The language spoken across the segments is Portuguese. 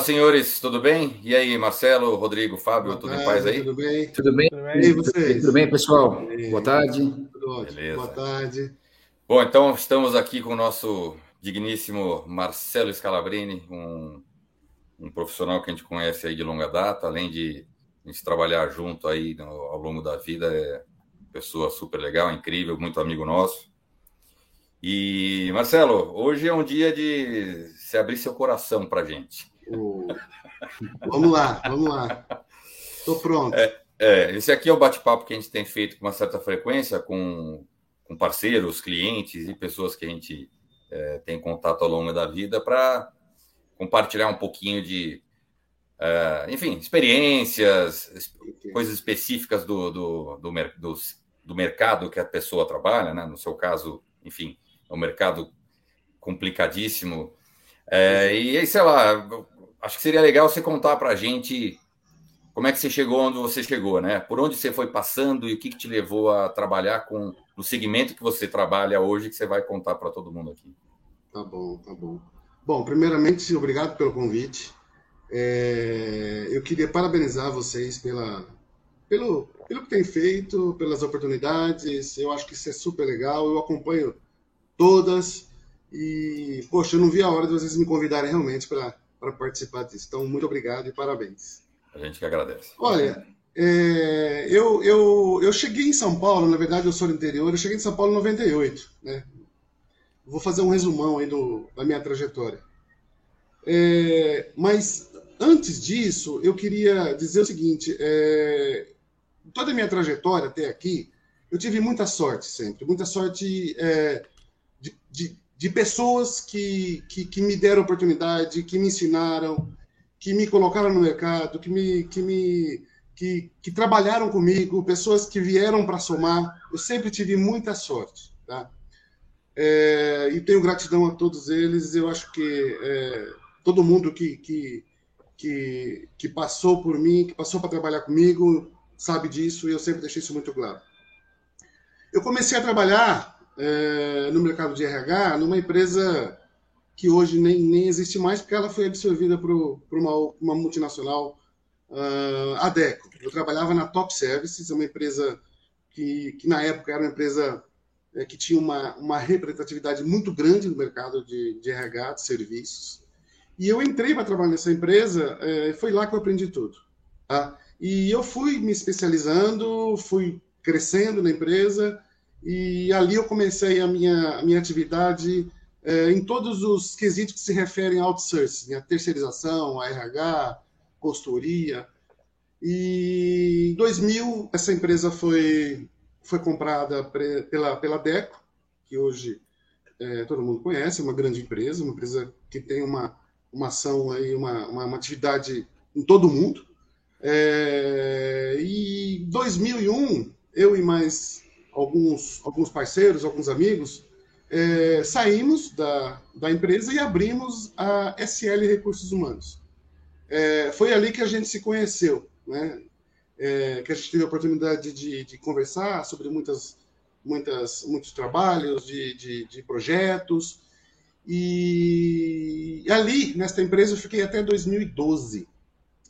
Olá, senhores, tudo bem? E aí, Marcelo, Rodrigo, Fábio, tudo tarde, em paz aí? Tudo bem? Tudo bem? Tudo bem, e vocês? Tudo bem, pessoal? Bem. Boa tarde. Tudo ótimo. Beleza. Boa tarde. Bom, então estamos aqui com o nosso digníssimo Marcelo Scalabrini, um, um profissional que a gente conhece aí de longa data, além de a gente trabalhar junto aí no- ao longo da vida, é pessoa super legal, incrível, muito amigo nosso. E, Marcelo, hoje é um dia de se abrir seu coração pra gente. O- Vamos lá, vamos lá. Estou pronto. É, esse aqui é o bate-papo que a gente tem feito com uma certa frequência com, com parceiros, clientes e pessoas que a gente é, tem contato ao longo da vida para compartilhar um pouquinho de, é, enfim, experiências, coisas específicas do, do, do, dos- do mercado que a pessoa trabalha, né? No seu caso, enfim, é um mercado complicadíssimo. É, e aí, sei lá, acho que seria legal você contar para a gente como é que você chegou onde você chegou, né? Por onde você foi passando e o que, que te levou a trabalhar com no segmento que você trabalha hoje, que você vai contar para todo mundo aqui. Tá bom, tá bom. Bom, primeiramente, obrigado pelo convite. É, eu queria parabenizar vocês pela, pelo, pelo que tem feito, pelas oportunidades. Eu acho que isso é super legal. Eu acompanho todas e, poxa, eu não vi a hora de vocês me convidarem realmente para participar disso. Então, muito obrigado e parabéns. A gente que agradece. Olha, é, eu, eu, eu cheguei em São Paulo, na verdade eu sou do interior, eu cheguei em São Paulo em 98, né? Vou fazer um resumão aí do, da minha trajetória. É, mas antes disso, eu queria dizer o seguinte: é, toda a minha trajetória até aqui, eu tive muita sorte sempre, muita sorte é, de, de, de pessoas que, que, que me deram oportunidade, que me ensinaram, que me colocaram no mercado, que me, que me que, que trabalharam comigo, pessoas que vieram para somar. Eu sempre tive muita sorte, tá? É, e tenho gratidão a todos eles. Eu acho que é, todo mundo que, que, que, que passou por mim, que passou para trabalhar comigo, sabe disso e eu sempre deixei isso muito claro. Eu comecei a trabalhar é, no mercado de RH numa empresa que hoje nem, nem existe mais, porque ela foi absorvida por, uma, uma multinacional, uh, a Deco. Eu trabalhava na Top Services, uma empresa que, que na época era uma empresa é, que tinha uma, uma representatividade muito grande no mercado de, de RH, de serviços. E eu entrei para trabalhar nessa empresa, é, foi lá que eu aprendi tudo. Tá? E eu fui me especializando, fui crescendo na empresa, e ali eu comecei a minha, a minha atividade é, em todos os quesitos que se referem a outsourcing, a terceirização, a RH, consultoria. E em 2000, essa empresa foi, foi comprada pre, pela, pela Deco, que hoje é, todo mundo conhece, é uma grande empresa, uma empresa que tem uma, uma ação, aí, uma, uma, uma atividade em todo o mundo. É, e em 2001, eu e mais alguns, alguns parceiros, alguns amigos, é, saímos da, da empresa e abrimos a SL Recursos Humanos. É, foi ali que a gente se conheceu, né? É, que a gente teve a oportunidade de, de conversar sobre muitas, muitas, muitos trabalhos, de, de, de projetos. E, ali, nesta empresa, eu fiquei até 2012.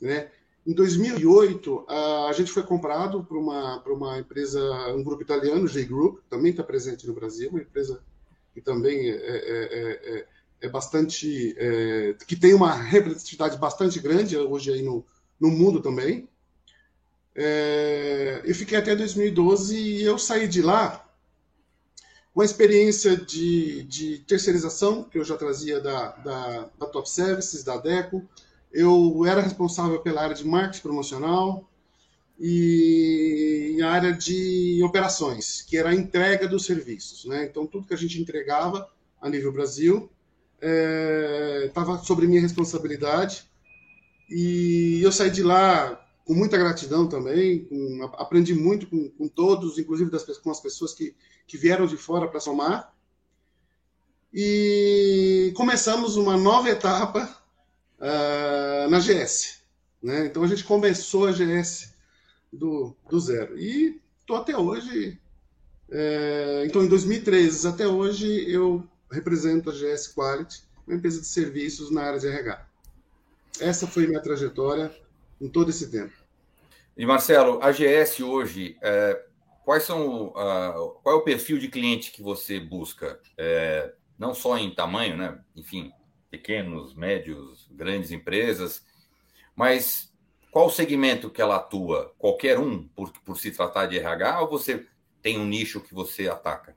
Né? Em 2008, a gente foi comprado por uma, por uma empresa, um grupo italiano, J Group, também está presente no Brasil, uma empresa que também é, é, é, é bastante. que tem uma representatividade bastante grande hoje aí no, no mundo também. eu fiquei até 2012 e eu saí de lá com a experiência de, de terceirização, que eu já trazia da, da, da Top Services, da Deco. Eu era responsável pela área de marketing promocional e a área de operações, que era a entrega dos serviços. Né? Então, tudo que a gente entregava a nível Brasil estava é, sobre minha responsabilidade. E eu saí de lá com muita gratidão também, com, aprendi muito com, com, todos, inclusive das, com as pessoas que, que vieram de fora para somar. E começamos uma nova etapa uh, na GS. Né? Então a gente começou a GS do, do zero. E estou até hoje. É, então, em 2013 até hoje, eu represento a GS Quality, uma empresa de serviços na área de RH. Essa foi minha trajetória em todo esse tempo. E Marcelo, a GS hoje, é, quais são, uh, qual é o perfil de cliente que você busca? É, não só em tamanho, né? Enfim, pequenos, médios, grandes empresas, mas qual segmento que ela atua? Qualquer um, por, por se tratar de RH, ou você tem um nicho que você ataca?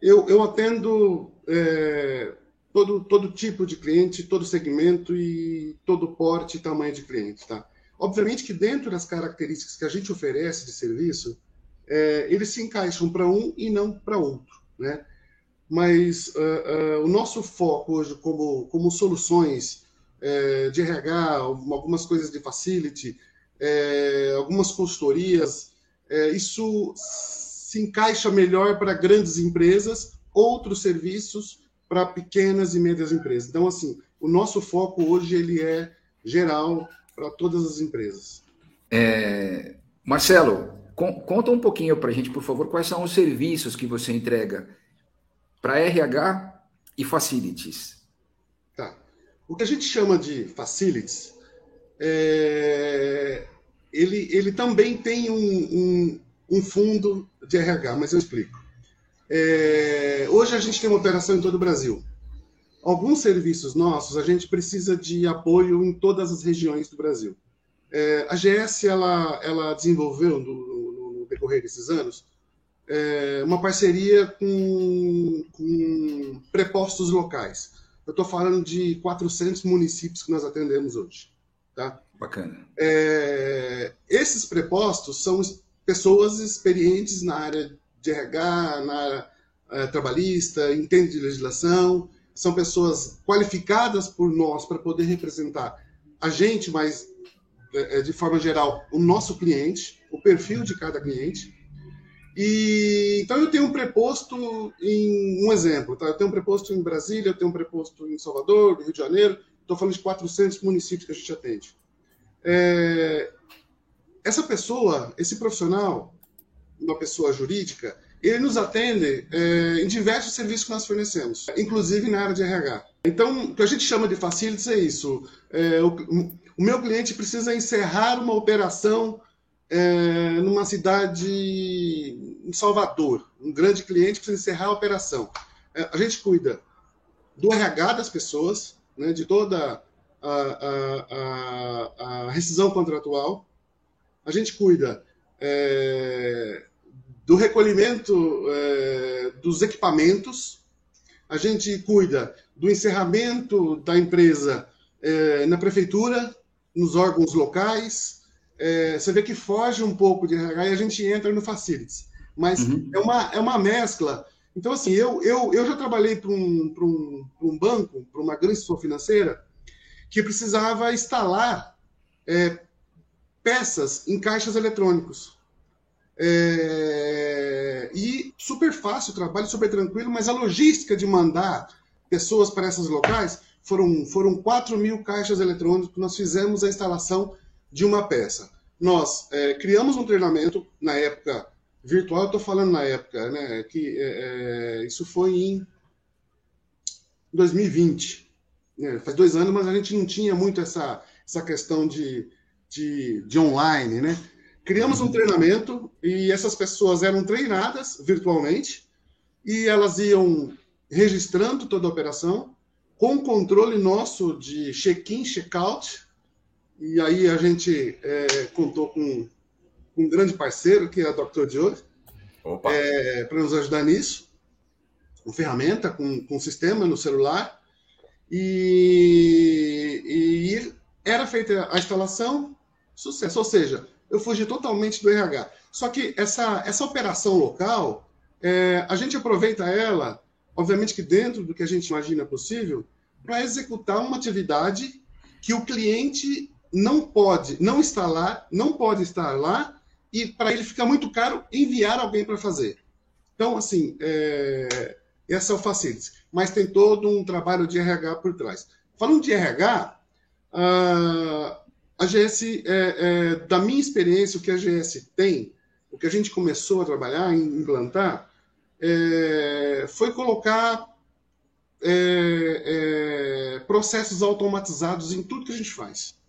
Eu, eu atendo é, todo, todo tipo de cliente, todo segmento e todo porte e tamanho de cliente, tá? Obviamente que dentro das características que a gente oferece de serviço, é, eles se encaixam para um e não para outro, né? Mas uh, uh, o nosso foco hoje como, como soluções é, de RH, algumas coisas de facility, algumas consultorias, isso se encaixa melhor para grandes empresas, outros serviços para pequenas e médias empresas. Então, assim, o nosso foco hoje ele é geral para todas as empresas. É, Marcelo, com, conta um pouquinho para a gente, por favor, quais são os serviços que você entrega para RH e facilities. Tá. O que a gente chama de facilities, é, ele, ele também tem um, um, um, fundo de RH, mas eu explico. É, hoje a gente tem uma operação em todo o Brasil. Alguns serviços nossos a gente precisa de apoio em todas as regiões do Brasil. É, a GS ela, ela desenvolveu no, no, decorrer desses anos é, uma parceria com, com prepostos locais. Eu estou falando de 400 municípios que nós atendemos hoje. Tá? Bacana. É, esses prepostos são pessoas experientes na área de RH, na área é, trabalhista, entende de legislação, são pessoas qualificadas por nós para poder representar a gente, mas é, é, de forma geral, o nosso cliente, o perfil de cada cliente. E então eu tenho um preposto em um exemplo, tá? Eu tenho um preposto em Brasília, eu tenho um preposto em Salvador, Rio de Janeiro. Estou falando de 400 municípios que a gente atende. É, essa pessoa, esse profissional, uma pessoa jurídica, ele nos atende é, em diversos serviços que nós fornecemos, inclusive na área de RH. Então, o que a gente chama de facilities é isso. É, o, o meu cliente precisa encerrar uma operação é, numa cidade em Salvador, um grande cliente precisa encerrar a operação. É, a gente cuida do RH das pessoas, né, de toda a, a, a, a, rescisão contratual. A gente cuida é, do recolhimento é, dos equipamentos. A gente cuida do encerramento da empresa é, na prefeitura, nos órgãos locais é, você vê que foge um pouco de RH e a gente entra no facilities. Mas uhum. é, uma, é uma mescla. Então, assim, eu, eu, eu já trabalhei para um, um, um banco, para uma grande instituição financeira, que precisava instalar é, peças em caixas eletrônicos. É, e super fácil o trabalho, super tranquilo, mas a logística de mandar pessoas para esses locais foram, foram 4 mil caixas eletrônicos que nós fizemos a instalação de uma peça. Nós é, criamos um treinamento na época virtual, estou falando na época, né, que é, é isso foi em 2020. Né, faz dois anos, mas a gente não tinha muito essa, essa questão de, de, de online, né? Criamos um treinamento e essas pessoas eram treinadas virtualmente e elas iam registrando toda a operação com controle nosso de check-in, check-out, e aí a gente é, contou com, um grande parceiro, que é a Dr. Joe, é, para nos ajudar nisso. Com ferramenta, com, com sistema no celular. E, e era feita a instalação, sucesso. Ou seja, eu fugi totalmente do RH. Só que essa, essa operação local, é, a gente aproveita ela, obviamente que dentro do que a gente imagina possível, para executar uma atividade que o cliente não pode não estar lá, não pode estar lá, e para ele fica muito caro enviar alguém para fazer. Então, assim, é, essa é o facilities. Mas tem todo um trabalho de RH por trás. Falando de RH, a, a GS, é, é, da minha experiência, o que a GS tem, o que a gente começou a trabalhar, implantar, é, foi colocar é, é, processos automatizados em tudo que a gente faz.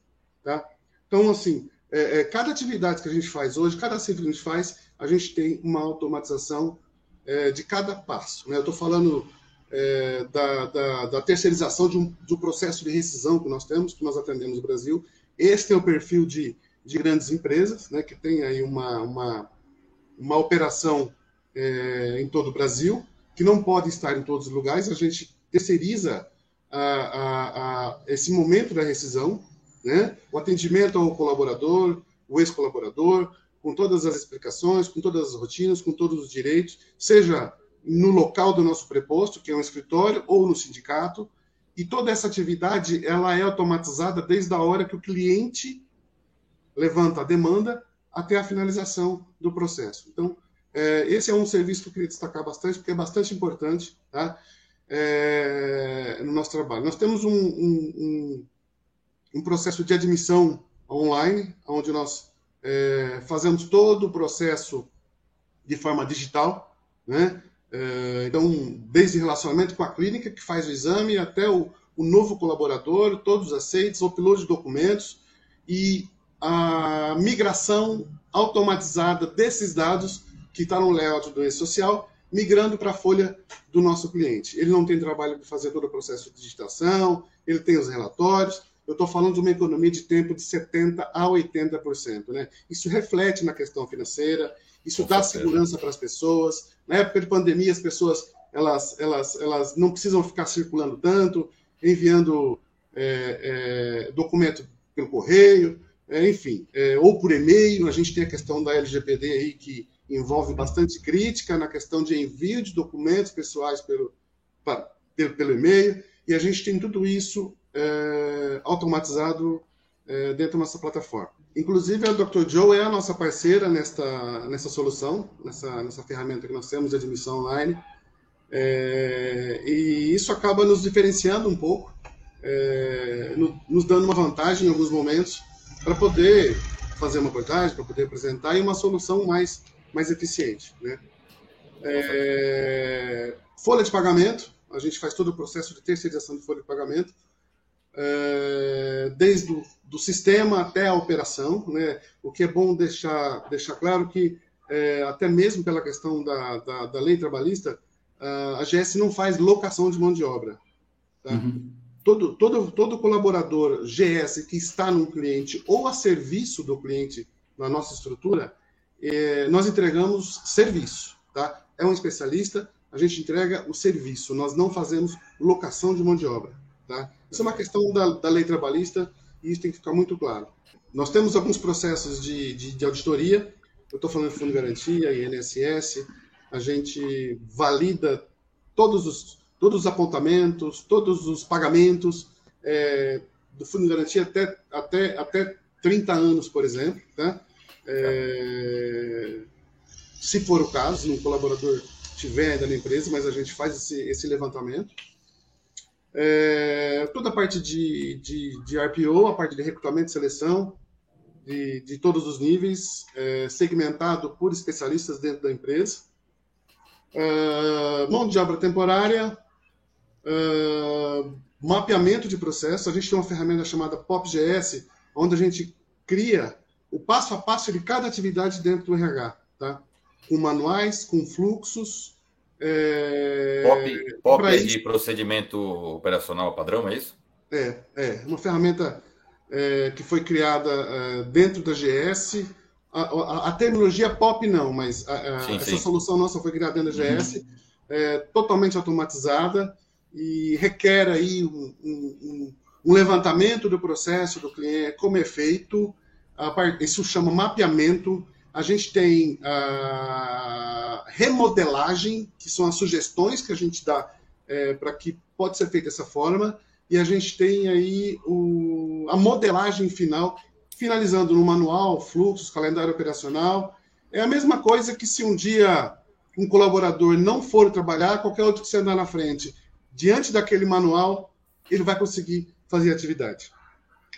Tá? Então, assim, é, é cada atividade que a gente faz hoje, cada ciclo que a gente faz, a gente tem uma automatização é, de cada passo. Né? Eu estou falando é, da, da, da, terceirização de um, do processo de rescisão que nós temos, que nós atendemos no Brasil. Esse é o perfil de, de grandes empresas, né, que tem aí uma, uma, uma operação é, em todo o Brasil, que não pode estar em todos os lugares. A gente terceiriza a, a, a esse momento da rescisão, né, o atendimento ao colaborador, o ex-colaborador, com todas as explicações, com todas as rotinas, com todos os direitos, seja no local do nosso preposto, que é um escritório, ou no sindicato. E toda essa atividade ela é automatizada desde a hora que o cliente levanta a demanda até a finalização do processo. Então, é, esse é um serviço que eu queria destacar bastante, porque é bastante importante tá? É, no nosso trabalho. Nós temos um, um, um, processo de admissão online, onde nós é, fazemos todo o processo de forma digital, né? É, então, desde relacionamento com a clínica que faz o exame até o, o novo colaborador, todos aceitos, upload de documentos e a migração automatizada desses dados que está no layout do e-social, migrando para a folha do nosso cliente. Ele não tem trabalho de fazer todo o processo de digitação, ele tem os relatórios, eu estou falando de uma economia de tempo de 70% a 80%. Né? Isso reflete na questão financeira, isso Com dá certeza. segurança para as pessoas. Na época de pandemia, as pessoas elas, elas, elas não precisam ficar circulando tanto, enviando é, é, documento pelo correio, é, enfim, é, ou por e-mail. A gente tem a questão da LGPD aí que envolve bastante crítica na questão de envio de documentos pessoais pelo, para, pelo, pelo e-mail, e a gente tem tudo isso é, automatizado é, dentro da nossa plataforma. Inclusive, a Dr. Joe é a nossa parceira nesta, nessa solução, nessa, nessa ferramenta que nós temos de admissão online. É, e isso acaba nos diferenciando um pouco, é, no, nos dando uma vantagem em alguns momentos para poder fazer uma abordagem, para poder apresentar e uma solução mais, mais eficiente. Né? É, folha de pagamento, a gente faz todo o processo de terceirização de folha de pagamento é, desde o do sistema até a operação, né? O que é bom deixar, deixar claro que, é, até mesmo pela questão da, da, da, lei trabalhista, a GS não faz locação de mão de obra. Tá? Uhum. Todo, todo, todo colaborador GS que está num cliente ou a serviço do cliente na nossa estrutura, é, nós entregamos serviço. Tá? É um especialista, a gente entrega o serviço, nós não fazemos locação de mão de obra. Tá? Isso é uma questão da, da lei trabalhista e isso tem que ficar muito claro. Nós temos alguns processos de, de, de auditoria, eu estou falando de Fundo de Garantia, INSS, a gente valida todos os, todos os apontamentos, todos os pagamentos é, do Fundo de Garantia até, até, até 30 anos, por exemplo. Tá? É, se for o caso, um colaborador tiver ainda na empresa, mas a gente faz esse, esse levantamento. É, toda a parte de, de, de, RPO, a parte de recrutamento e seleção, de, de todos os níveis, é, segmentado por especialistas dentro da empresa. É, mão de obra temporária, é, mapeamento de processo. A gente tem uma ferramenta chamada PopGS, onde a gente cria o passo a passo de cada atividade dentro do RH, tá? com manuais, com fluxos, é, POP, POP é de procedimento operacional padrão, é isso? É, é uma ferramenta é, que foi criada é, dentro da GS. A, a, a, terminologia POP não, mas a, sim, essa sim. solução nossa foi criada dentro da GS, uhum. É, totalmente automatizada e requer aí um, um, um, levantamento do processo do cliente, como é feito, isso chama mapeamento. A gente tem a remodelagem, que são as sugestões que a gente dá é, para que pode ser feita dessa forma, e a gente tem aí o, a modelagem final, finalizando no manual, fluxos, calendário operacional. É a mesma coisa que se um dia um colaborador não for trabalhar, qualquer outro que você andar na frente, diante daquele manual, ele vai conseguir fazer atividade.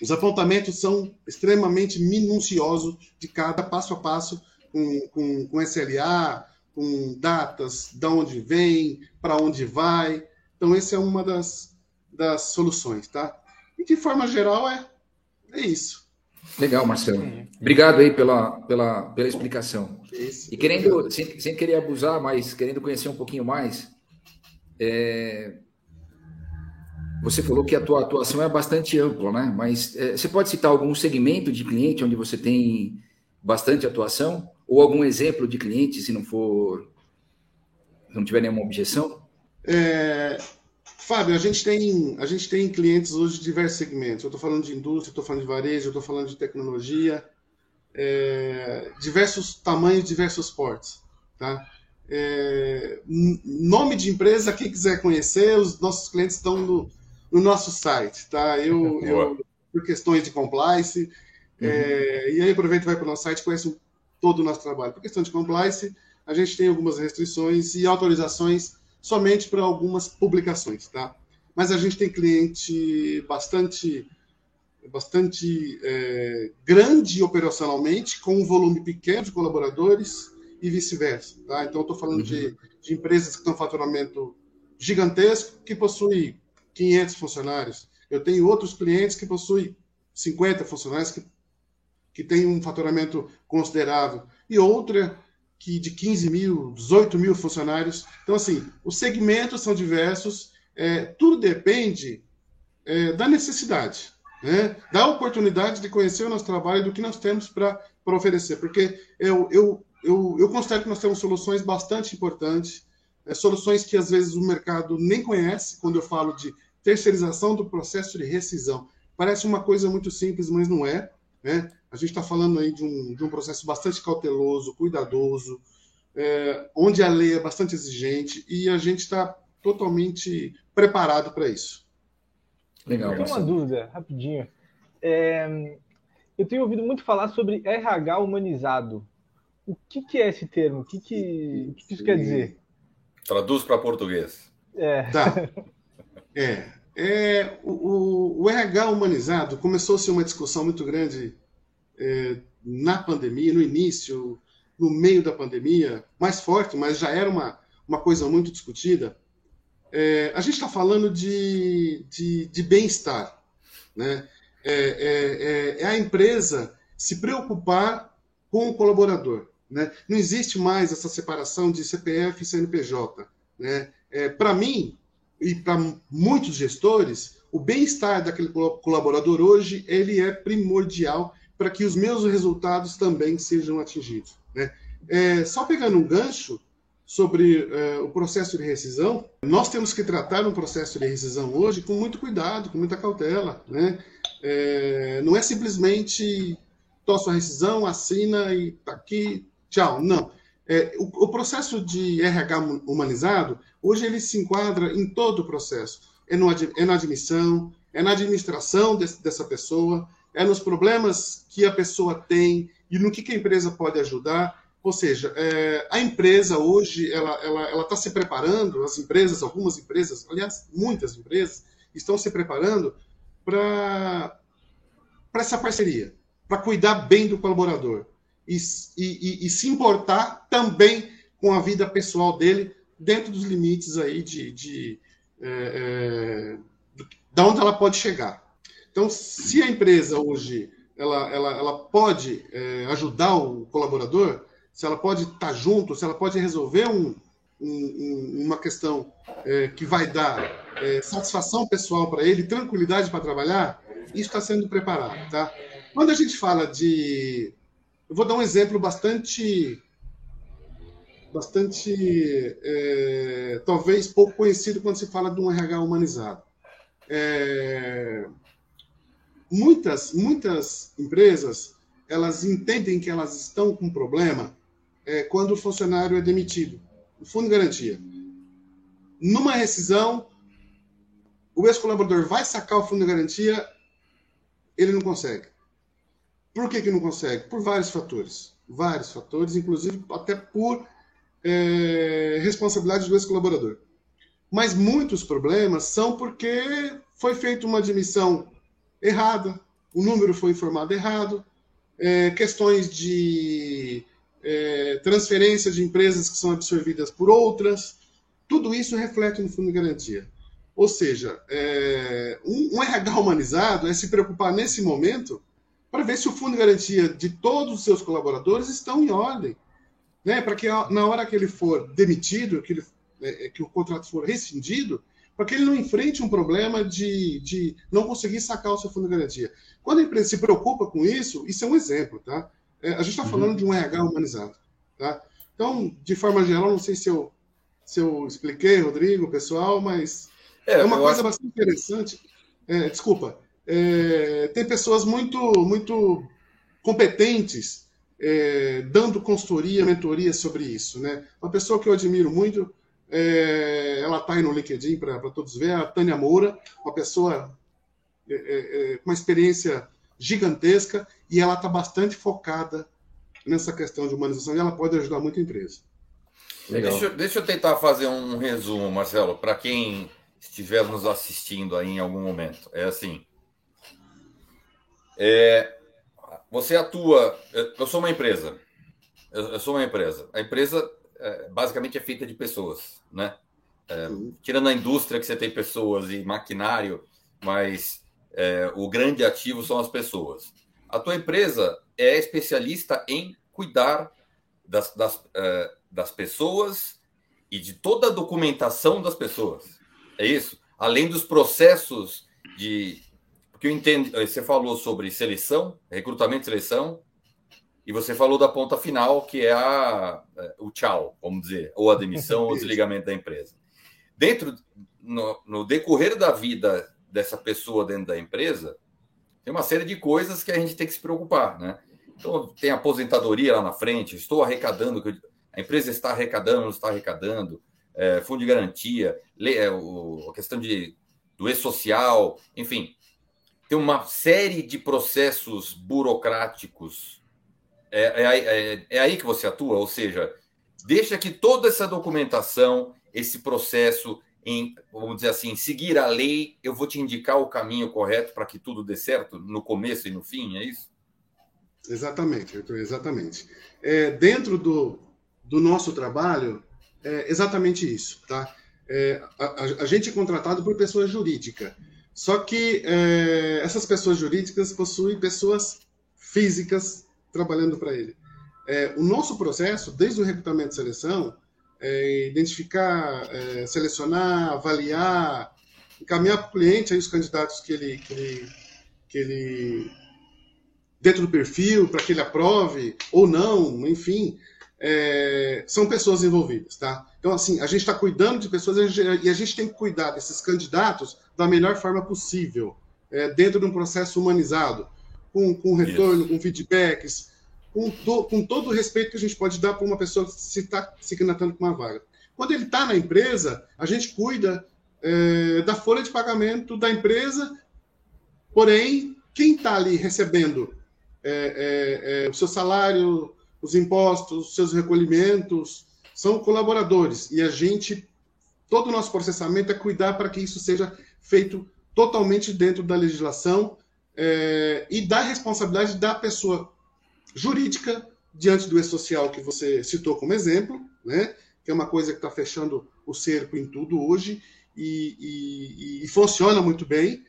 Os apontamentos são extremamente minuciosos de cada passo a passo, com, com, com SLA, com datas, de onde vem, para onde vai. Então, essa é uma das, das soluções, tá? E de forma geral, é, é isso. Legal, Marcelo. Obrigado aí pela, pela, pela explicação. E querendo, sem, sem querer abusar, mas querendo conhecer um pouquinho mais, é, você falou que a tua atuação é bastante ampla, né? Mas é, você pode citar algum segmento de cliente onde você tem bastante atuação? Ou algum exemplo de cliente, se não for. não tiver nenhuma objeção? É, Fábio, a gente, tem, a gente tem clientes hoje de diversos segmentos. Eu estou falando de indústria, estou falando de varejo, estou falando de tecnologia, é, diversos tamanhos, diversos portes. Tá? É, nome de empresa, quem quiser conhecer, os nossos clientes estão no, no nosso site. Tá? Eu, eu, por questões de compliance, uhum. é, e aí aproveita e vai para o nosso site conhece todo o nosso trabalho. Por questão de compliance, a gente tem algumas restrições e autorizações somente para algumas publicações, tá? Mas a gente tem cliente bastante bastante é, grande operacionalmente, com um volume pequeno de colaboradores e vice-versa. Tá? Então, estou falando uhum. de, de, empresas que estão faturamento gigantesco, que possuem 500 funcionários. Eu tenho outros clientes que possuem 50 funcionários, que, que têm um faturamento considerável. E outra que de 15 mil, 18 mil funcionários. Então, assim, os segmentos são diversos, é, tudo depende é, da necessidade, né? da oportunidade de conhecer o nosso trabalho e do que nós temos para oferecer. Porque eu, eu, eu, eu considero que nós temos soluções bastante importantes, é, soluções que às vezes o mercado nem conhece, quando eu falo de terceirização do processo de rescisão. Parece uma coisa muito simples, mas não é. Né? A gente está falando aí de um, de um processo bastante cauteloso, cuidadoso, é, onde a lei é bastante exigente e a gente está totalmente preparado para isso. Legal. Eu tenho uma dúvida, rapidinho. É, eu tenho ouvido muito falar sobre RH humanizado. O que, que é esse termo? O que, que, o que isso quer dizer? Traduz para português. É. Tá. É. é o, o, RH humanizado começou a ser uma discussão muito grande é, na pandemia, no início, no meio da pandemia, mais forte, mas já era uma, uma coisa muito discutida. É, a gente está falando de, de, de bem-estar. Né? É, é, é, é, a empresa se preocupar com o colaborador. Né? Não existe mais essa separação de CPF e CNPJ. Né? É, para mim, e para muitos gestores, o bem-estar daquele colaborador hoje ele é primordial para que os meus resultados também sejam atingidos. Né? É, só pegando um gancho sobre é, o processo de rescisão, nós temos que tratar um processo de rescisão hoje com muito cuidado, com muita cautela. Né? É, não é simplesmente tosse a rescisão, assina e tá aqui, tchau. Não. É, o, o, processo de RH humanizado, hoje ele se enquadra em todo o processo. É, no, é na admissão, é na administração desse, dessa pessoa, é nos problemas que a pessoa tem e no que, que a empresa pode ajudar. Ou seja, é, a empresa hoje ela está ela, ela tá se preparando, as empresas, algumas empresas, aliás, muitas empresas, estão se preparando para essa parceria, para cuidar bem do colaborador e, e, e, se importar também com a vida pessoal dele dentro dos limites aí de, de, é, é, de onde ela pode chegar. Então, se a empresa hoje ela, ela, ela pode é, ajudar o colaborador, se ela pode estar junto, se ela pode resolver um, um, uma questão é, que vai dar é, satisfação pessoal para ele, tranquilidade para trabalhar, isso está sendo preparado, tá? Quando a gente fala de, eu vou dar um exemplo bastante, bastante, é, talvez pouco conhecido quando se fala de um RH humanizado. É, muitas, muitas empresas elas entendem que elas estão com problema é, quando o funcionário é demitido. O fundo de garantia. Numa rescisão, o ex-colaborador vai sacar o fundo de garantia, ele não consegue. Por que, que não consegue? Por vários fatores. Vários fatores, inclusive até por é, responsabilidade do ex-colaborador. Mas muitos problemas são porque foi feita uma admissão errada, o número foi informado errado, é, questões de é, transferência de empresas que são absorvidas por outras, tudo isso reflete no fundo de garantia. Ou seja, é, um, um RH humanizado é se preocupar nesse momento para ver se o fundo de garantia de todos os seus colaboradores estão em ordem. Né? Para que na hora que ele for demitido, que, ele, é, é, que o contrato for rescindido, para que ele não enfrente um problema de, de não conseguir sacar o seu fundo de garantia. Quando a empresa se preocupa com isso, isso é um exemplo, tá? É, a gente está falando uhum. de um RH humanizado, tá? Então, de forma geral, não sei se eu, se eu expliquei, Rodrigo, pessoal, mas é, é uma coisa acho... bastante interessante. É, desculpa, é, tem pessoas muito, muito competentes é, dando consultoria, mentoria sobre isso. Né? Uma pessoa que eu admiro muito, é, ela está aí no LinkedIn para todos ver, a Tânia Moura, uma pessoa é, é, com uma experiência gigantesca e ela está bastante focada nessa questão de humanização e ela pode ajudar muito a empresa. Deixa, deixa, eu tentar fazer um resumo, Marcelo, para quem estiver nos assistindo aí em algum momento. É assim. É, você atua. Eu sou uma empresa. Eu, sou uma empresa. A empresa é, basicamente é feita de pessoas, né? É, tirando a indústria que você tem pessoas e maquinário, mas é, o grande ativo são as pessoas. A tua empresa é especialista em cuidar das, das, é, das pessoas e de toda a documentação das pessoas. É isso? Além dos processos de. Porque eu entendo, você falou sobre seleção, recrutamento e seleção, e você falou da ponta final, que é a, é, o tchau, vamos dizer, ou a demissão ou o desligamento da empresa. Dentro, no, no decorrer da vida dessa pessoa dentro da empresa, tem uma série de coisas que a gente tem que se preocupar, né? Então, tem aposentadoria lá na frente, estou arrecadando, a empresa está arrecadando, não está arrecadando, é, fundo de garantia, é, o, a questão de, do e-social, enfim, tem uma série de processos burocráticos. É, é, é, é aí que você atua, ou seja, deixa que toda essa documentação, esse processo, em, vamos dizer assim, seguir a lei, eu vou te indicar o caminho correto para que tudo dê certo no começo e no fim, é isso? Exatamente, exatamente. É, dentro do, do nosso trabalho, é exatamente isso, tá? É, a, a, gente é contratado por pessoa jurídica, só que é, essas pessoas jurídicas possuem pessoas físicas trabalhando para ele. É, o nosso processo, desde o recrutamento e seleção, é identificar, é, selecionar, avaliar, encaminhar para o cliente aí os candidatos que ele, que ele, que ele dentro do perfil, para que ele aprove ou não, enfim, é, são pessoas envolvidas, tá? Então, assim, a gente está cuidando de pessoas a gente, e a gente tem que cuidar desses candidatos da melhor forma possível, é, dentro de um processo humanizado, com, com retorno, com feedbacks, com, to, com, todo o respeito que a gente pode dar para uma pessoa que se está se candidatando com uma vaga. Quando ele está na empresa, a gente cuida é, da folha de pagamento da empresa, porém, quem está ali recebendo é, é, é, o seu salário, os impostos, os seus recolhimentos, são colaboradores. E a gente, todo o nosso processamento é cuidar para que isso seja feito totalmente dentro da legislação é, e da responsabilidade da pessoa jurídica diante do e-social que você citou como exemplo, né? que é uma coisa que está fechando o cerco em tudo hoje e, e, e funciona muito bem,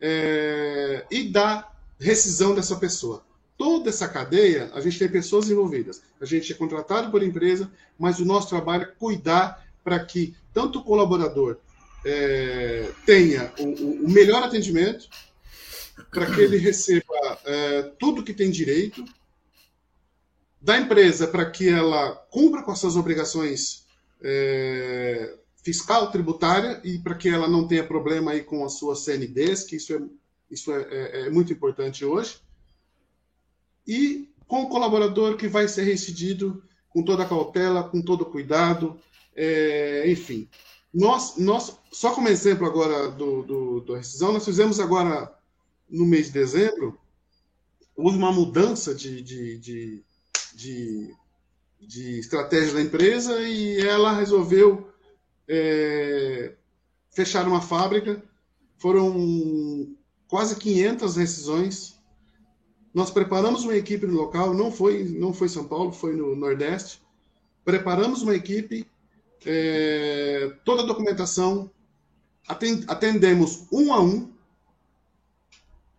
é, e da rescisão dessa pessoa toda essa cadeia, a gente tem pessoas envolvidas. A gente é contratado por empresa, mas o nosso trabalho é cuidar para que tanto o colaborador é, tenha o, o, melhor atendimento, para que ele receba é, tudo que tem direito, da empresa para que ela cumpra com as suas obrigações é, fiscal, tributária, e para que ela não tenha problema aí com as suas CNDs, que isso é, isso é, é, é muito importante hoje e com o colaborador que vai ser reincidido com toda a cautela, com todo o cuidado, é, enfim. Nós, nós, só como exemplo agora do, do, da rescisão, nós fizemos agora, no mês de dezembro, houve uma mudança de, de, de, de, de estratégia da empresa e ela resolveu é, fechar uma fábrica. Foram quase 500 rescisões nós preparamos uma equipe no local, não foi, não foi São Paulo, foi no Nordeste. Preparamos uma equipe, é, toda a documentação atendemos um a um,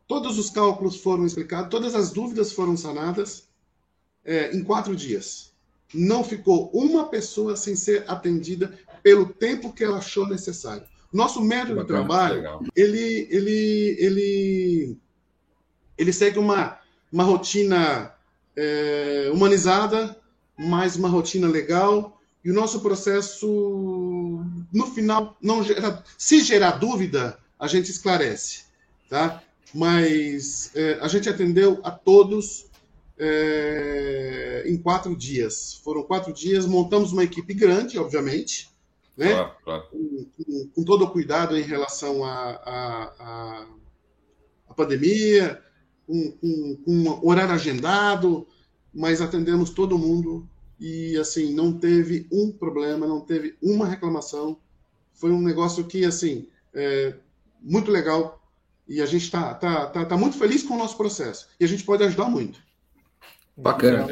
todos os cálculos foram explicados, todas as dúvidas foram sanadas é, em quatro dias. Não ficou uma pessoa sem ser atendida pelo tempo que ela achou necessário. Nosso método de trabalho, ele, ele, ele, ele segue uma, uma rotina é, humanizada, mais uma rotina legal, e o nosso processo, no final, não gera, se gerar dúvida, a gente esclarece, tá? Mas é, a gente atendeu a todos é, em quatro dias. Foram quatro dias, montamos uma equipe grande, obviamente, né? Claro, claro. Com, com, com, todo o cuidado em relação à pandemia, com, com, com um horário agendado, mas atendemos todo mundo e assim não teve um problema, não teve uma reclamação. Foi um negócio que assim é muito legal e a gente está tá, tá, tá muito feliz com o nosso processo e a gente pode ajudar muito. Bacana.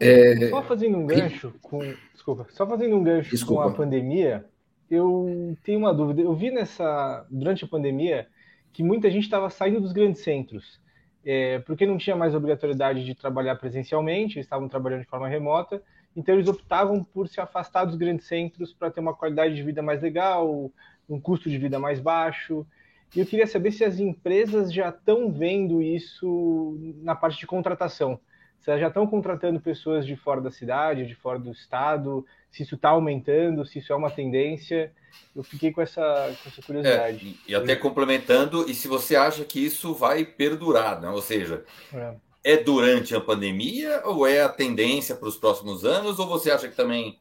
É... Só fazendo um gancho com, desculpa, só fazendo um gancho desculpa. com a pandemia, eu tenho uma dúvida. Eu vi nessa durante a pandemia que muita gente estava saindo dos grandes centros é, porque não tinha mais obrigatoriedade de trabalhar presencialmente, estavam trabalhando de forma remota, então eles optavam por se afastar dos grandes centros para ter uma qualidade de vida mais legal, um custo de vida mais baixo. E eu queria saber se as empresas já estão vendo isso na parte de contratação. Se elas já estão contratando pessoas de fora da cidade, de fora do estado, se isso está aumentando, se isso é uma tendência. Eu fiquei com essa, com essa curiosidade. É, e até complementando, e se você acha que isso vai perdurar, né? ou seja, é. é durante a pandemia ou é a tendência para os próximos anos, ou você acha que também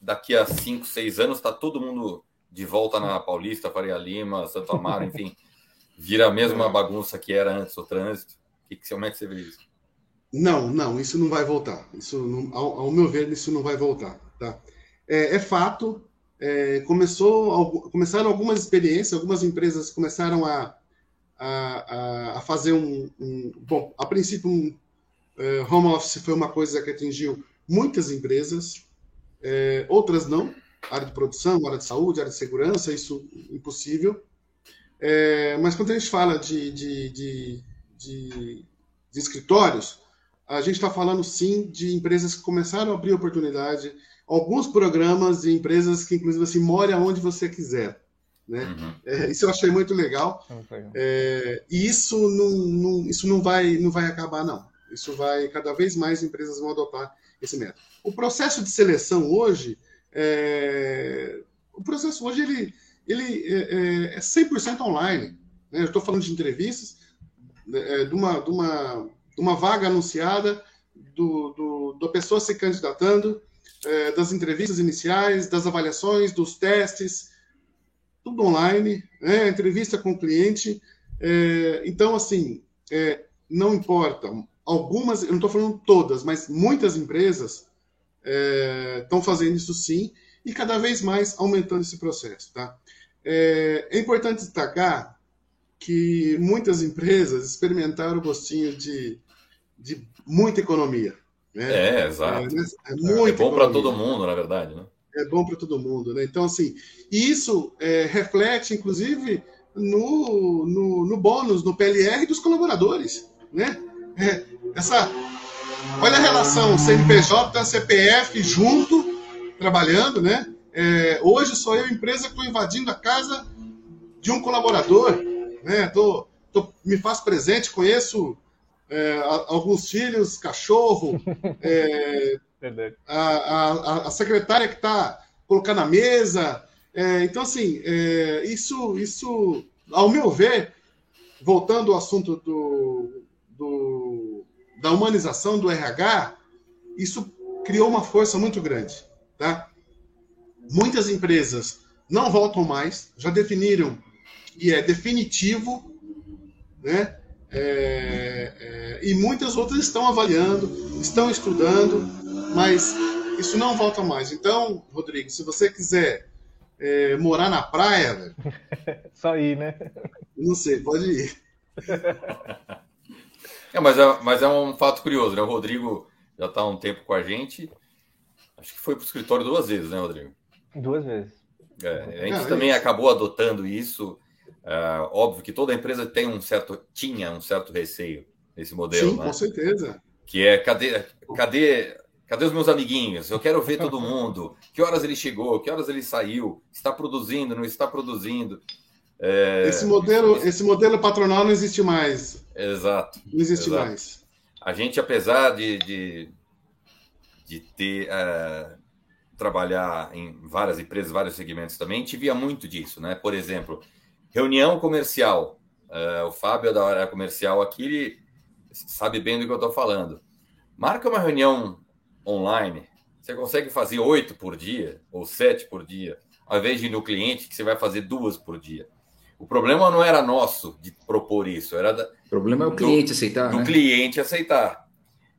daqui a 5, 6 anos está todo mundo de volta na Paulista, Faria Lima, Santo Amaro, enfim, vira a mesma bagunça que era antes o trânsito? Que, como é que você vê isso? Não, não, isso não vai voltar. Isso, não, ao, ao meu ver, isso não vai voltar. Tá? É, é fato, é, começou, começaram algumas experiências, algumas empresas começaram a, a, a fazer um, um, Bom, a princípio, um uh, home office foi uma coisa que atingiu muitas empresas, é, outras não, área de produção, área de saúde, área de segurança, isso impossível. É, mas quando a gente fala de, de, de, de, de escritórios, a gente está falando sim de empresas que começaram a abrir oportunidade alguns programas e empresas que, inclusive, assim, more onde você quiser. Né? Uhum. É, isso eu achei muito legal. É, e isso não, não, isso não vai, não vai acabar, não. Isso vai, cada vez mais empresas vão adotar esse método. O processo de seleção hoje, é, o processo hoje, ele, ele é, é 100% online. Né? Eu estou falando de entrevistas, é, de, uma, de, uma, de uma vaga anunciada, do, do, da pessoa se candidatando, é, das entrevistas iniciais, das avaliações, dos testes, tudo online, né? entrevista com o cliente. É, então, assim, é, não importa. Algumas, eu não estou falando todas, mas muitas empresas estão é, fazendo isso sim e cada vez mais aumentando esse processo. Tá? É, é importante destacar que muitas empresas experimentaram o gostinho de, de muita economia. Né? É, exato. É, é, muito é bom para todo mundo, na verdade. Né? É bom para todo mundo. Né? Então, assim, isso é, reflete, inclusive, no, no, no, bônus, no PLR dos colaboradores. Né? É, essa, olha a relação CNPJ, CPF junto, trabalhando. Né? É, hoje sou eu, empresa, que estou invadindo a casa de um colaborador. Né? Tô, tô, me faço presente, conheço é, alguns filhos, cachorro, é, a, a, a, secretária que está colocando a mesa. É, então, assim, é, isso, isso, ao meu ver, voltando ao assunto do, do, da humanização do RH, isso criou uma força muito grande. Tá? Muitas empresas não voltam mais, já definiram que é definitivo, né? É, é, e muitas outras estão avaliando, estão estudando, mas isso não volta mais. Então, Rodrigo, se você quiser é, morar na praia, velho, só ir, né? Não sei, pode ir. É, mas, é, mas é um fato curioso, né? O Rodrigo já está há um tempo com a gente. Acho que foi para o escritório duas vezes, né, Rodrigo? Duas vezes. É, a gente também acabou adotando isso. Uh, óbvio que toda empresa tem um certo, tinha um certo receio nesse modelo. Sim, né? com certeza. Que é cadê, cadê, cadê os meus amiguinhos? Eu quero ver todo mundo. Que horas ele chegou? Que horas ele saiu? Está produzindo? Não está produzindo? É... Esse modelo, esse modelo patronal não existe mais. Exato. Não existe exato. mais. A gente, apesar de, de, de ter uh, trabalhar em várias empresas, vários segmentos também, a gente via muito disso, né? Por exemplo, reunião comercial. Uh, o Fábio da área comercial aqui, ele sabe bem do que eu estou falando. Marca uma reunião online, você consegue fazer oito por dia ou sete por dia, ao invés de ir no cliente, que você vai fazer duas por dia. O problema não era nosso de propor isso, era da, o problema é o cliente do, aceitar. Do né? cliente aceitar.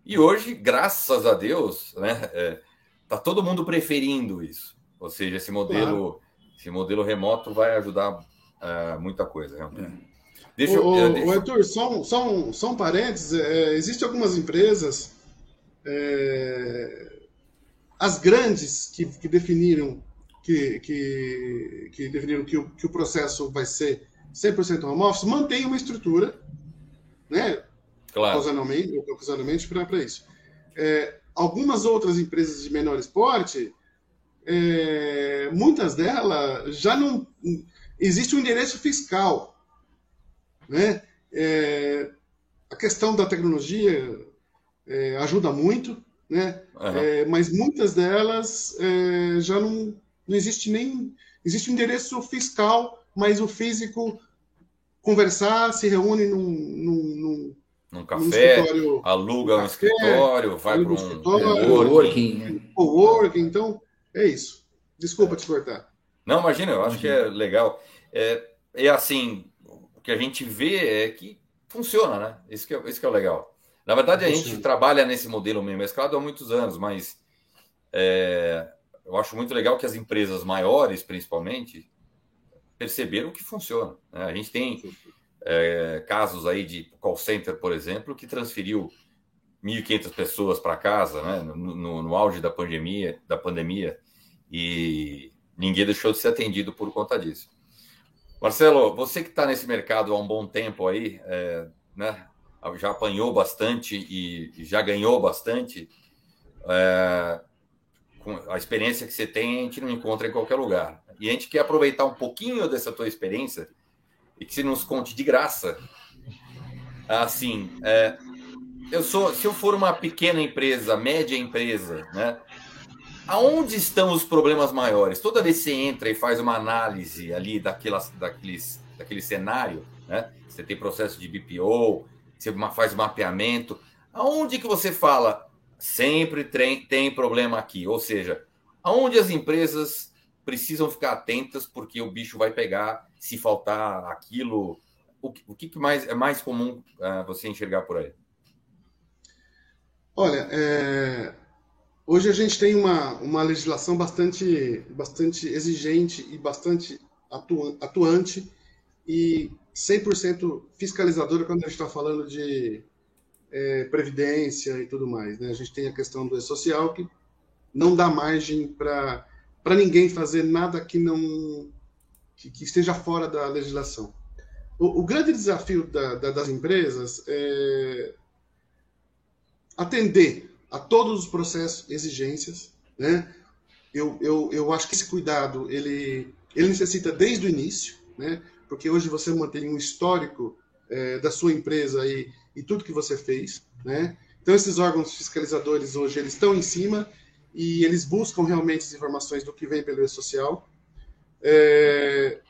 E hoje, graças a Deus, né, é, tá todo mundo preferindo isso. Ou seja, esse modelo, claro. esse modelo remoto vai ajudar uh, muita coisa. Realmente. É. Deixa eu, o, deixa... o Arthur, só, um, só, um, só um parênteses. É, Existem algumas empresas, é, as grandes, que, que definiram que, que, que definiram que o, que o processo vai ser 100% home office, mantém uma estrutura, né? Claro. Ocasionalmente, ocasionalmente para isso. É, algumas outras empresas de menor esporte, é, muitas delas já não. Existe um endereço fiscal né? É, a questão da tecnologia é, ajuda muito, né? Uhum. É, mas muitas delas é, já não, não existe nem existe um endereço fiscal, mas o físico conversar, se reúne num, num, num, num café, num aluga um, um escritório, vai para um, um coworking. Né? Coworking, então é isso. Desculpa te cortar. Não, imagina, eu acho que é legal. É, é assim, que a gente vê é que funciona, né? Isso que é, isso que é legal. Na verdade, a gente trabalha nesse modelo meio mesclado há muitos anos, mas é, eu acho muito legal que as empresas maiores, principalmente, perceberam que funciona. Né? A gente tem é, casos aí de call center, por exemplo, que transferiu 1.500 pessoas para casa, né? No, no, no, auge da pandemia, da pandemia, e ninguém deixou de ser atendido por conta disso. Marcelo, você que está nesse mercado há um bom tempo aí, é, né, já apanhou bastante e já ganhou bastante, é, a experiência que você tem, a gente não encontra em qualquer lugar. E a gente quer aproveitar um pouquinho dessa tua experiência e que você nos conte de graça. Assim, é, eu sou, se eu for uma pequena empresa, média empresa, né? Aonde estão os problemas maiores? Toda vez que você entra e faz uma análise ali daquelas, daqueles, daquele cenário, né? Você tem processo de BPO, você faz mapeamento. Aonde que você fala sempre tem, tem problema aqui? Ou seja, aonde as empresas precisam ficar atentas porque o bicho vai pegar se faltar aquilo? O, o que, que mais é mais comum uh, você enxergar por aí? Olha, é, Hoje a gente tem uma, uma legislação bastante, bastante exigente e bastante atuante e 100% fiscalizadora quando a gente está falando de é, previdência e tudo mais. Né? A gente tem a questão do E-Social que não dá margem para ninguém fazer nada que não que, que, esteja fora da legislação. O, o grande desafio da, da, das empresas é atender a todos os processos, exigências, né? Eu, eu, eu acho que esse cuidado ele, ele necessita desde o início, né? Porque hoje você mantém um histórico é, da sua empresa e, e tudo que você fez, né? Então esses órgãos fiscalizadores hoje eles estão em cima e eles buscam realmente as informações do que vem pelo e-social. É,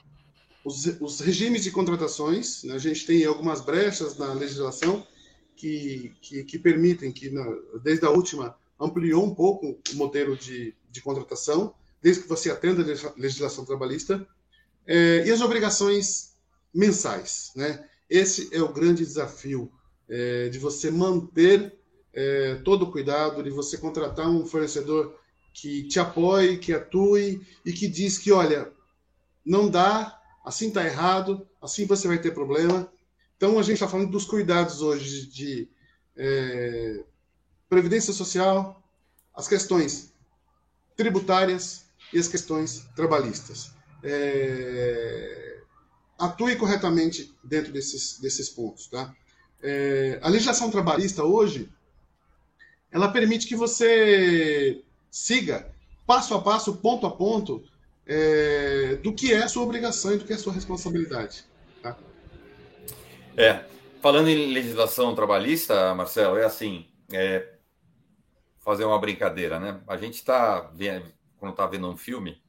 os, os, regimes de contratações, né? a gente tem algumas brechas na legislação, que, que, que permitem que, na, desde a última, ampliou um pouco o modelo de, de contratação, desde que você atenda a legislação trabalhista, é, e as obrigações mensais. Né? Esse é o grande desafio é, de você manter é, todo o cuidado, de você contratar um fornecedor que te apoie, que atue e que diz que, olha, não dá, assim está errado, assim você vai ter problema, então, a gente está falando dos cuidados hoje de é, previdência social, as questões tributárias, e as questões trabalhistas. É, atue corretamente dentro desses, desses pontos. Tá? É, a legislação trabalhista hoje ela permite que você siga passo a passo, ponto a ponto, é, do que é sua obrigação e do que é sua responsabilidade. É, falando em legislação trabalhista, Marcelo, é assim, é, fazer uma brincadeira, né? A gente está quando está vendo um filme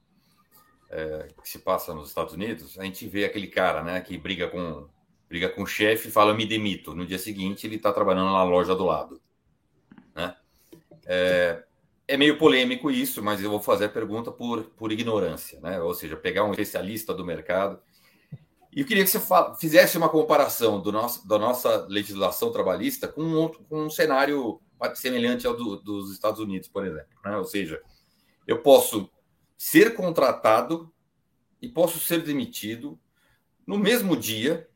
é, que se passa nos Estados Unidos, a gente vê aquele cara, né, que briga com briga com o chefe e fala me demito. No dia seguinte ele está trabalhando na loja do lado. Né? É, é, meio polêmico isso, mas eu vou fazer a pergunta por, por ignorância, né? ou seja, pegar um especialista do mercado. E eu queria que você fizesse uma comparação do nosso, da nossa legislação trabalhista com um, com um cenário semelhante ao do, dos Estados Unidos, por exemplo. Né? Ou seja, eu posso ser contratado e posso ser demitido no mesmo dia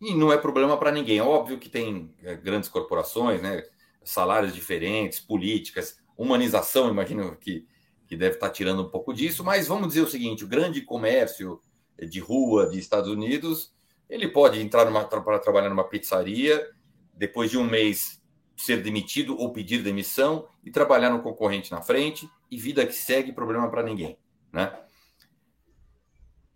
e não é problema para ninguém. Óbvio que tem é, grandes corporações, né? salários diferentes, políticas, humanização, imagino que, que deve estar tá tirando um pouco disso, mas vamos dizer o seguinte: o grande comércio de rua de Estados Unidos, ele pode entrar para trabalhar numa pizzaria, depois de um mês ser demitido ou pedir demissão e trabalhar no concorrente na frente e vida que segue, problema para ninguém, né?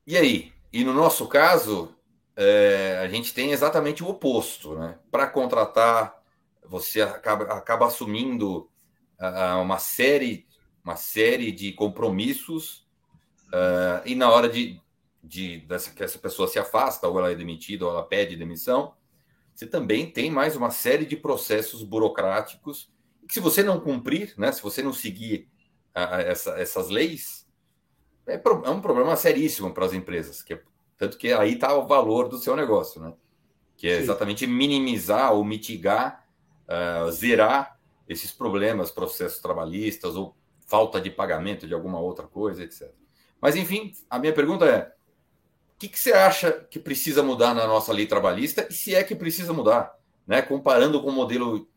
E aí? E no nosso caso, é, a gente tem exatamente o oposto, né? Para contratar, você acaba, acaba assumindo uh, uma série uma série de compromissos uh, e na hora de, de dessa, que essa pessoa se afasta ou ela é demitida ou ela pede demissão, você também tem mais uma série de processos burocráticos que se você não cumprir, né, se você não seguir uh, essa, essas leis, é, é, um problema seríssimo para as empresas, que é tanto que aí está o valor do seu negócio, né? Que é Sim. exatamente minimizar ou mitigar, uh, zerar esses problemas, processos trabalhistas ou falta de pagamento de alguma outra coisa, etc. Mas, enfim, a minha pergunta é: que, que você acha que precisa mudar na nossa lei trabalhista e se é que precisa mudar? Né? Comparando com o modelo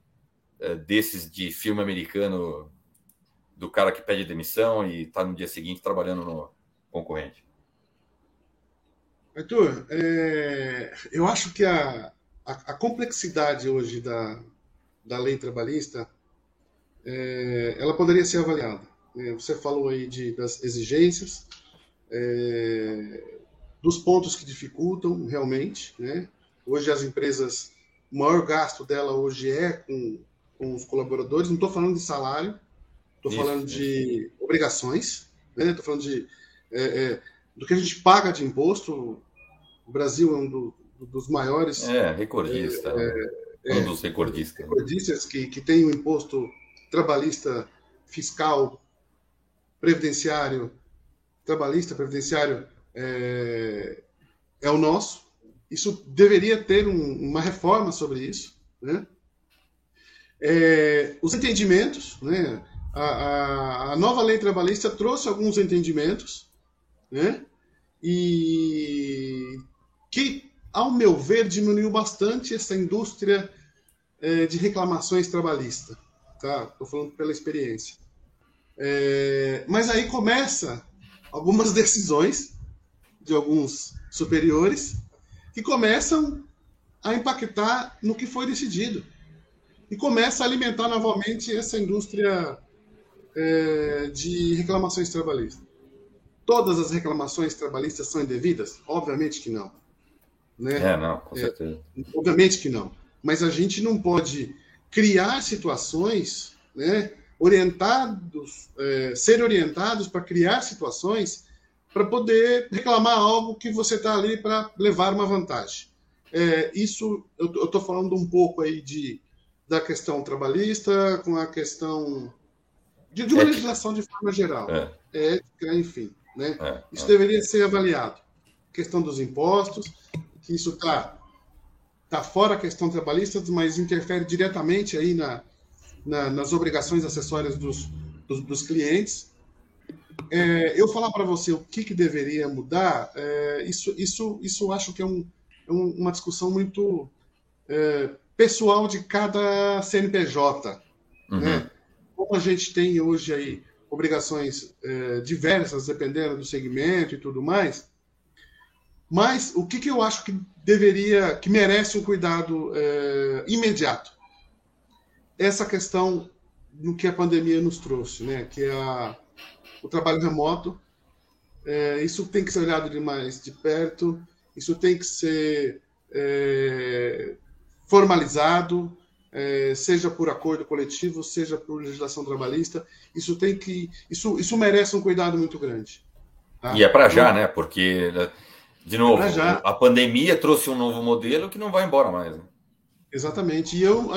uh, desses de filme americano do cara que pede demissão e está no dia seguinte trabalhando no concorrente. Arthur, é, eu acho que a, a, a, complexidade hoje da, da lei trabalhista é, ela poderia ser avaliada. É, você falou aí de, das exigências, é, dos pontos que dificultam realmente. Né? Hoje as empresas, o maior gasto dela hoje é com, com os colaboradores. Não estou falando de salário, estou falando de obrigações, estou né? falando de é, é, do que a gente paga de imposto. O Brasil é um do, dos maiores. É, recordista. É, é, um dos recordistas. Recordistas que, que tem o um imposto trabalhista, fiscal, previdenciário, trabalhista, previdenciário é, é o nosso. Isso deveria ter um, uma reforma sobre isso. Né? É, os entendimentos, né? A, a, a, nova lei trabalhista trouxe alguns entendimentos né? E que, ao meu ver, diminuiu bastante essa indústria é, de reclamações trabalhistas. Tá? Estou falando pela experiência. É, mas aí começa algumas decisões de alguns superiores que começam a impactar no que foi decidido e começa a alimentar novamente essa indústria é, de reclamações trabalhistas. Todas as reclamações trabalhistas são indevidas? Obviamente que não. Né? É, não, com é, certeza. É, obviamente que não. Mas a gente não pode criar situações, né, orientados, é, ser orientados para criar situações para poder reclamar algo que você está ali para levar uma vantagem. É, isso eu estou falando um pouco aí de, da questão trabalhista com a questão de, de uma legislação de forma geral, é. ética, enfim. Né? É, isso é. deveria ser avaliado. A questão dos impostos, que isso está tá fora a questão trabalhista, mas interfere diretamente aí na, na nas obrigações acessórias dos, dos, dos clientes. É, eu falar para você o que, que deveria mudar, é, isso, isso, isso acho que é, um, é uma discussão muito é, pessoal de cada CNPJ. Uhum. Né? Como a gente tem hoje aí obrigações é, diversas, dependendo do segmento e tudo mais. Mas o que, que eu acho que deveria, que merece um cuidado é, imediato? Essa questão do que a pandemia nos trouxe, né? Que é a, o trabalho remoto. É, isso tem que ser olhado de mais de perto. Isso tem que ser é, formalizado, é, seja por acordo coletivo, seja por legislação trabalhista. Isso tem que, isso, isso merece um cuidado muito grande. Tá? E é para já, né? Porque de novo, a pandemia trouxe um novo modelo que não vai embora mais. Né? Exatamente. E eu,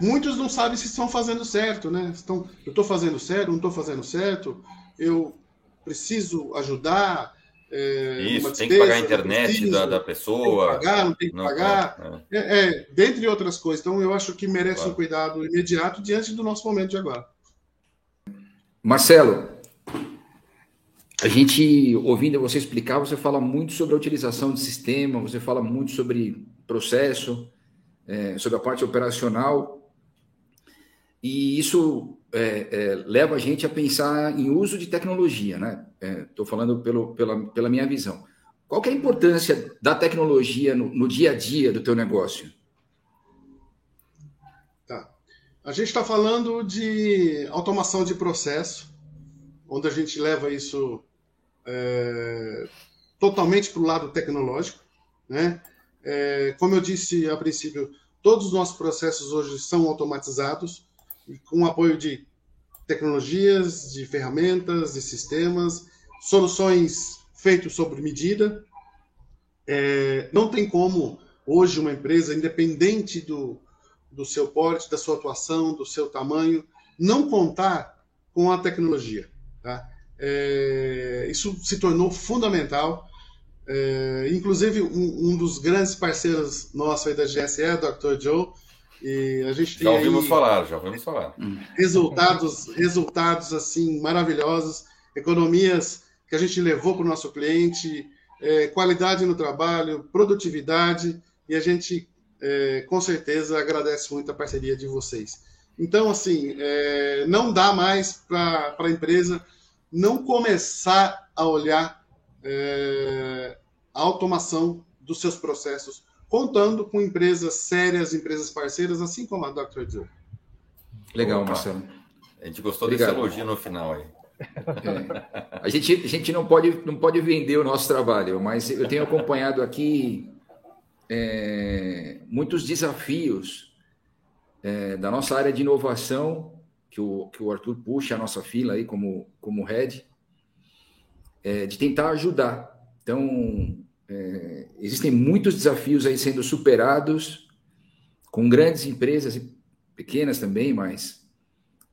muitos não sabem se estão fazendo certo, né? Estão, eu estou fazendo certo, não estou fazendo certo. Eu preciso ajudar. É, Isso, tem que pagar a internet preciso, da, da pessoa. Tem que pagar, não tem que não pagar. É. É, é, dentre outras coisas. Então, eu acho que merece claro. um cuidado imediato diante do nosso momento de agora. Marcelo, a gente, ouvindo você explicar, você fala muito sobre a utilização de sistema, você fala muito sobre processo, é, sobre a parte operacional, e isso é, é, leva a gente a pensar em uso de tecnologia, né? Estou é, falando pelo, pela, pela minha visão. Qual é a importância da tecnologia no, no dia a dia do teu negócio? Tá. A gente está falando de automação de processo, onde a gente leva isso é, totalmente para o lado tecnológico. Né? É, como eu disse a princípio, todos os nossos processos hoje são automatizados com apoio de tecnologias, de ferramentas, de sistemas, soluções feitas sob medida. É, não tem como hoje uma empresa, independente do, do seu porte, da sua atuação, do seu tamanho, não contar com a tecnologia. Tá? É, isso se tornou fundamental. É, inclusive, um, um, dos grandes parceiros nossos aí da GSE o Dr. Joe. E a gente já ouvimos falar, já ouvimos falar. Resultados, resultados assim maravilhosos, economias que a gente levou para o nosso cliente, é, qualidade no trabalho, produtividade, e a gente é, com certeza agradece muito a parceria de vocês. Então, assim, é, não dá mais para a empresa não começar a olhar é, a automação dos seus processos, contando com empresas sérias, empresas parceiras, assim como a Dr. Joe. Legal, Opa. Marcelo. A gente gostou Obrigado. desse elogio no final aí. É. A, gente, a gente não pode, não pode vender o nosso trabalho, mas eu tenho acompanhado aqui é, muitos desafios é, da nossa área de inovação que o, que o Arthur puxa a nossa fila aí como, como head, é, de tentar ajudar. Então, é, existem muitos desafios aí sendo superados com grandes empresas e pequenas também, mas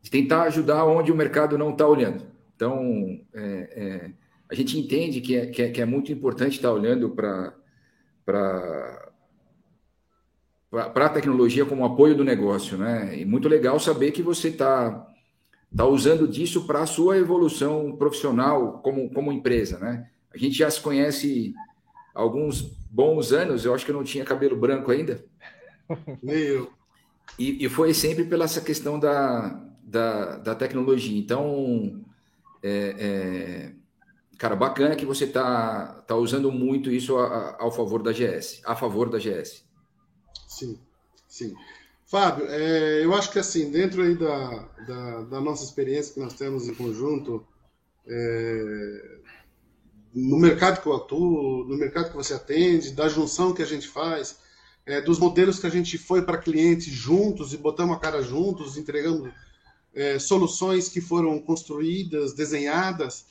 de tentar ajudar onde o mercado não está olhando. Então, é, é, a gente entende que é, que é, que é muito importante estar tá olhando para para a tecnologia como apoio do negócio, né? E muito legal saber que você está tá usando disso para a sua evolução profissional como, como empresa, né? A gente já se conhece alguns bons anos, eu acho que eu não tinha cabelo branco ainda. Meu. E, e foi sempre pela essa questão da, da, da tecnologia. Então, é, é, cara, bacana que você está tá usando muito isso a, a, ao favor da GS, a favor da GS. Sim, sim. Fábio, é, eu acho que assim, dentro aí da, da, da, nossa experiência que nós temos em conjunto, é, no mercado que eu atuo, no mercado que você atende, da junção que a gente faz, é, dos modelos que a gente foi para clientes juntos e botamos a cara juntos, entregando é, soluções que foram construídas, desenhadas,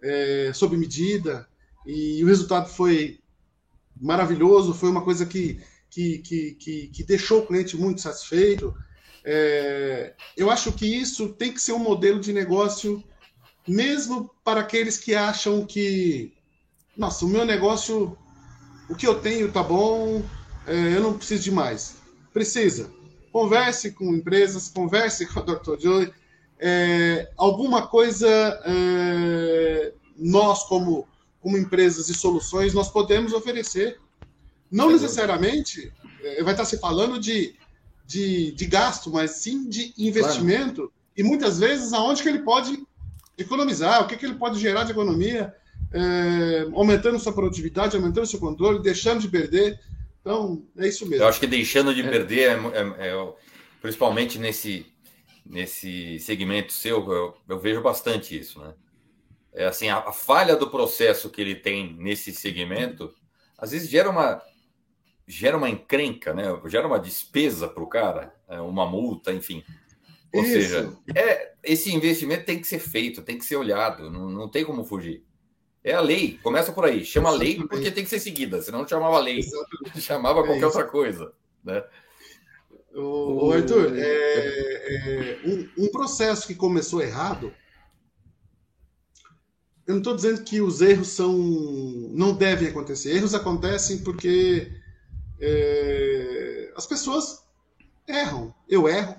é, sob medida, e o resultado foi maravilhoso, foi uma coisa que que, que, que, que deixou o cliente muito satisfeito. É, eu acho que isso tem que ser um modelo de negócio, mesmo para aqueles que acham que, nossa, o meu negócio, o que eu tenho tá bom, é, eu não preciso de mais. Precisa. Converse com empresas, converse com a Dr. Joy. É, alguma coisa é, nós, como, como empresas e soluções, nós podemos oferecer não necessariamente é, vai estar se falando de, de, de, gasto, mas sim de investimento claro. e muitas vezes aonde que ele pode Economizar, o que, que ele pode gerar de economia, é, aumentando sua produtividade, aumentando seu controle, deixando de perder. Então, é isso mesmo. Eu acho que deixando de perder, é, é, é principalmente nesse, nesse segmento seu, eu, eu, vejo bastante isso, né? É assim, a, a, falha do processo que ele tem nesse segmento, às vezes gera uma gera uma encrenca, né? Gera uma despesa para o cara, é, uma multa, enfim. Ou isso. seja, é, esse investimento tem que ser feito, tem que ser olhado, não, não tem como fugir. É a lei, começa por aí. Chama Exatamente. lei porque tem que ser seguida, senão não chamava lei, Exatamente. chamava é qualquer outra coisa. Né? O, o Arthur, é, é, um, um, processo que começou errado. Eu não estou dizendo que os erros são não devem acontecer. Erros acontecem porque é, as pessoas erram. Eu erro,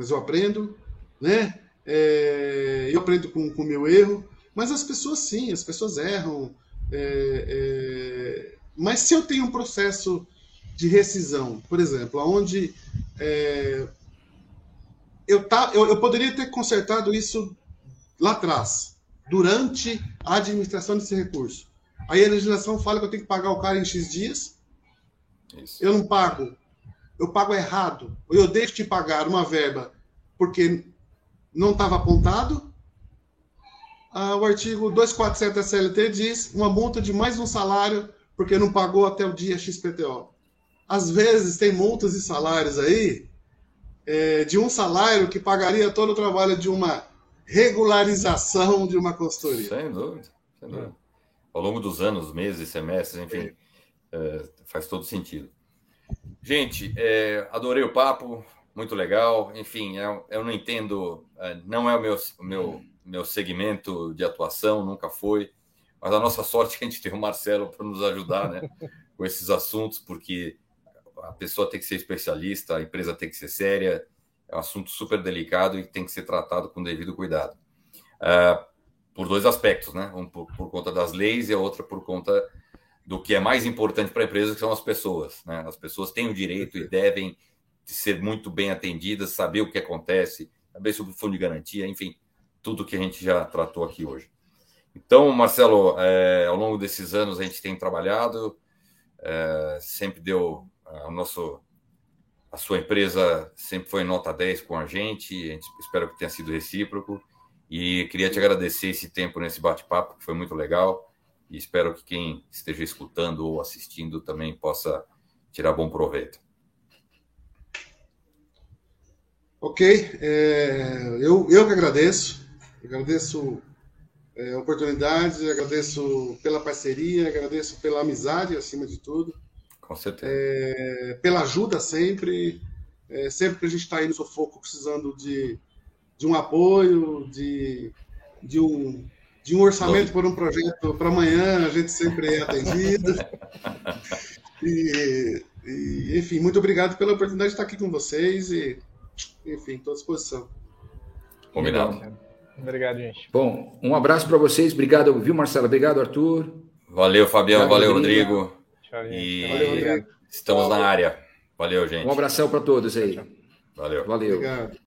mas eu aprendo, né? É, eu aprendo com o meu erro. Mas as pessoas sim, as pessoas erram. É, é, mas se eu tenho um processo de rescisão, por exemplo, onde é, eu, tá, eu, eu poderia ter consertado isso lá atrás, durante a administração desse recurso. Aí a legislação fala que eu tenho que pagar o cara em X dias. Isso. Eu não pago. Eu pago errado. Ou eu deixo de pagar uma verba porque não estava apontado ah, o artigo 247 da CLT diz uma multa de mais um salário porque não pagou até o dia XPTO. Às vezes tem multas e salários aí é, de um salário que pagaria todo o trabalho de uma regularização de uma consultoria. Sem dúvida. Sem dúvida. Ao longo dos anos, meses, semestres, enfim, é, faz todo sentido. Gente, é, adorei o papo, muito legal. Enfim, eu, eu não entendo, é, não é o meu, meu meu segmento de atuação, nunca foi. Mas a nossa sorte é que a gente tem o Marcelo para nos ajudar né, com esses assuntos, porque a pessoa tem que ser especialista, a empresa tem que ser séria, é um assunto super delicado e tem que ser tratado com devido cuidado. Uh, por dois aspectos, né? Um por, por, conta das leis e a outra por conta do que é mais importante para a empresa, que são as pessoas. Né? As pessoas têm o direito e devem ser muito bem atendidas, saber o que acontece, saber sobre o fundo de garantia, enfim, tudo que a gente já tratou aqui hoje. Então, Marcelo, é, ao longo desses anos a gente tem trabalhado, é, sempre deu a nosso a sua empresa sempre foi nota 10 com a gente, a gente espero que tenha sido recíproco e queria te agradecer esse tempo nesse bate-papo, que foi muito legal e espero que quem esteja escutando ou assistindo também possa tirar bom proveito. Ok, é, eu, eu que agradeço. Agradeço é, a oportunidade, agradeço pela parceria, agradeço pela amizade, acima de tudo. Com certeza. É, pela ajuda sempre. É, sempre que a gente está aí no sufoco precisando de, de um apoio, de, de, um, de um orçamento por um projeto para amanhã, a gente sempre é atendido. e, e, enfim, muito obrigado pela oportunidade de estar aqui com vocês e, enfim, estou à disposição. Combinado. Obrigado, gente. Bom, um abraço para vocês. Obrigado, viu, Marcelo? Obrigado, Arthur. Valeu, Fabião. Valeu, Rodrigo. Tchau, e valeu, estamos na área. Valeu, gente. Um abração para todos aí. Valeu. Valeu. Obrigado.